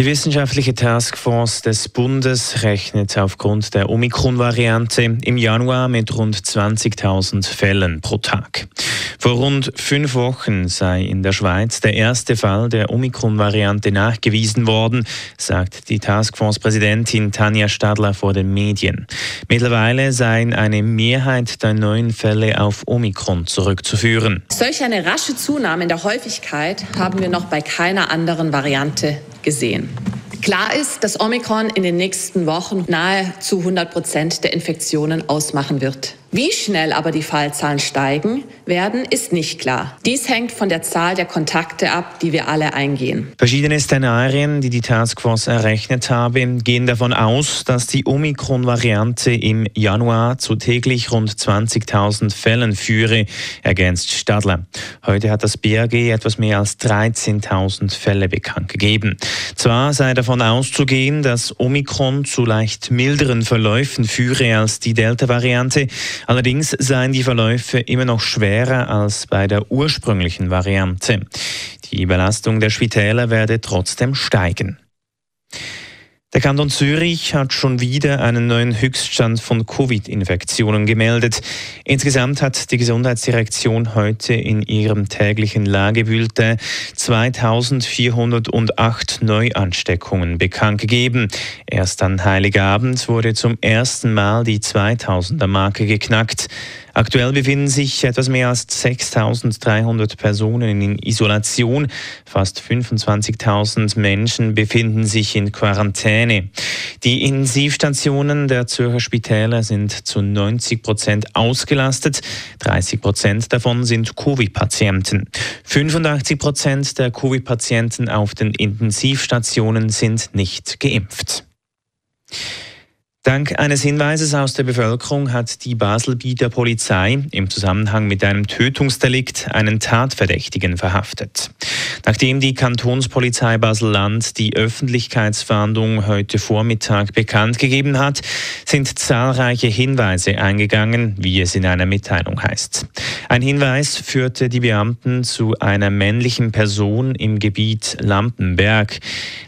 Die wissenschaftliche Taskforce des Bundes rechnet aufgrund der Omikron-Variante im Januar mit rund 20.000 Fällen pro Tag. Vor rund fünf Wochen sei in der Schweiz der erste Fall der Omikron-Variante nachgewiesen worden, sagt die Taskforce-Präsidentin Tanja Stadler vor den Medien. Mittlerweile seien eine Mehrheit der neuen Fälle auf Omikron zurückzuführen. Solch eine rasche Zunahme in der Häufigkeit haben wir noch bei keiner anderen Variante gesehen. Klar ist, dass Omikron in den nächsten Wochen nahezu 100 Prozent der Infektionen ausmachen wird. Wie schnell aber die Fallzahlen steigen werden, ist nicht klar. Dies hängt von der Zahl der Kontakte ab, die wir alle eingehen. Verschiedene Szenarien, die die Taskforce errechnet habe, gehen davon aus, dass die Omikron-Variante im Januar zu täglich rund 20.000 Fällen führe, ergänzt Stadler. Heute hat das BAG etwas mehr als 13.000 Fälle bekannt gegeben. Zwar sei davon auszugehen, dass Omikron zu leicht milderen Verläufen führe als die Delta-Variante, Allerdings seien die Verläufe immer noch schwerer als bei der ursprünglichen Variante. Die Belastung der Spitäler werde trotzdem steigen. Der Kanton Zürich hat schon wieder einen neuen Höchststand von Covid-Infektionen gemeldet. Insgesamt hat die Gesundheitsdirektion heute in ihrem täglichen Lagebülletin 2408 Neuansteckungen bekannt gegeben. Erst an Heiligabend wurde zum ersten Mal die 2000er-Marke geknackt. Aktuell befinden sich etwas mehr als 6.300 Personen in Isolation. Fast 25.000 Menschen befinden sich in Quarantäne. Die Intensivstationen der Zürcher Spitäler sind zu 90 Prozent ausgelastet. 30 Prozent davon sind Covid-Patienten. 85 Prozent der Covid-Patienten auf den Intensivstationen sind nicht geimpft. Dank eines Hinweises aus der Bevölkerung hat die Baselbieter Polizei im Zusammenhang mit einem Tötungsdelikt einen Tatverdächtigen verhaftet. Nachdem die Kantonspolizei Basel-Land die Öffentlichkeitsfahndung heute Vormittag bekannt gegeben hat, sind zahlreiche Hinweise eingegangen, wie es in einer Mitteilung heißt. Ein Hinweis führte die Beamten zu einer männlichen Person im Gebiet Lampenberg.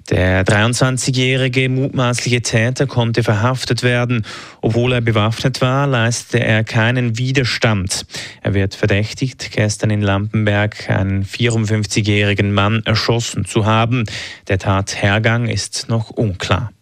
Der 23-jährige mutmaßliche Täter konnte verhaftet werden. Obwohl er bewaffnet war, leistete er keinen Widerstand. Er wird verdächtigt, gestern in Lampenberg einen 54-jährigen Mann erschossen zu haben. Der Tathergang ist noch unklar.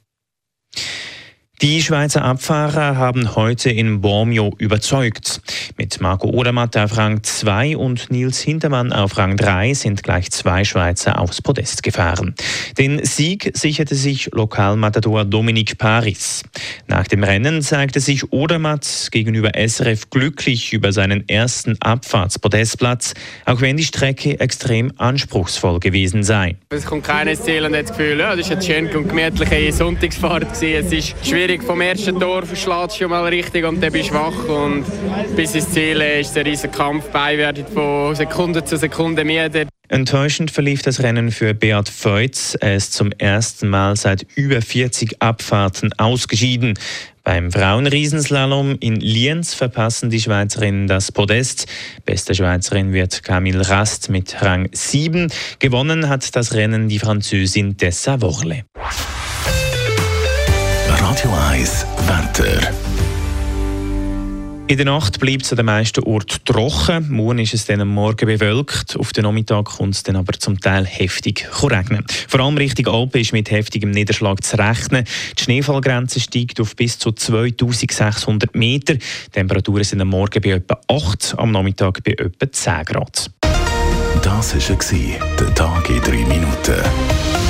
Die Schweizer Abfahrer haben heute in Bormio überzeugt. Mit Marco Odermatt auf Rang 2 und Nils Hintermann auf Rang 3 sind gleich zwei Schweizer aufs Podest gefahren. Den Sieg sicherte sich Lokalmatador Dominik Paris. Nach dem Rennen zeigte sich Odermatt gegenüber SRF glücklich über seinen ersten Abfahrtspodestplatz, auch wenn die Strecke extrem anspruchsvoll gewesen sei. Es kommt keines Ziel und das Gefühl, ja, das ist eine schöne und gemütliche Sonntagsfahrt. Es ist schwierig schwierig. Vom ersten Tor verschlägst du schon mal richtig und dann bist du wach. Und bis ins Ziel ist ein riesiger Kampf. Beide von Sekunde zu Sekunde müde. Enttäuschend verlief das Rennen für Beat Feutz. Er ist zum ersten Mal seit über 40 Abfahrten ausgeschieden. Beim Frauenriesenslalom in Lienz verpassen die Schweizerinnen das Podest. Beste Schweizerin wird Camille Rast mit Rang 7. Gewonnen hat das Rennen die Französin Tessa Worle. Radio 1 Wetter. In der Nacht bleibt es an den meisten Orten trocken. Morgen ist es dann am Morgen bewölkt. Auf den Nachmittag kommt es dann aber zum Teil heftig regnen. Vor allem Richtung Alpen ist mit heftigem Niederschlag zu rechnen. Die Schneefallgrenze steigt auf bis zu 2600 Meter. Die Temperaturen sind am Morgen bei etwa 8, am Nachmittag bei etwa 10 Grad. Das war der Tag in 3 Minuten.